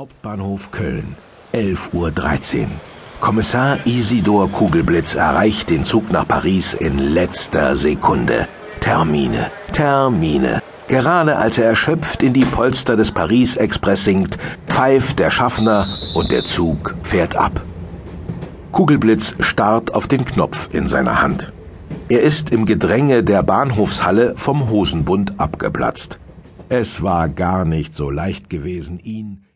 Hauptbahnhof Köln, 11.13 Uhr. Kommissar Isidor Kugelblitz erreicht den Zug nach Paris in letzter Sekunde. Termine, Termine. Gerade als er erschöpft in die Polster des Paris-Express sinkt, pfeift der Schaffner und der Zug fährt ab. Kugelblitz starrt auf den Knopf in seiner Hand. Er ist im Gedränge der Bahnhofshalle vom Hosenbund abgeplatzt. Es war gar nicht so leicht gewesen, ihn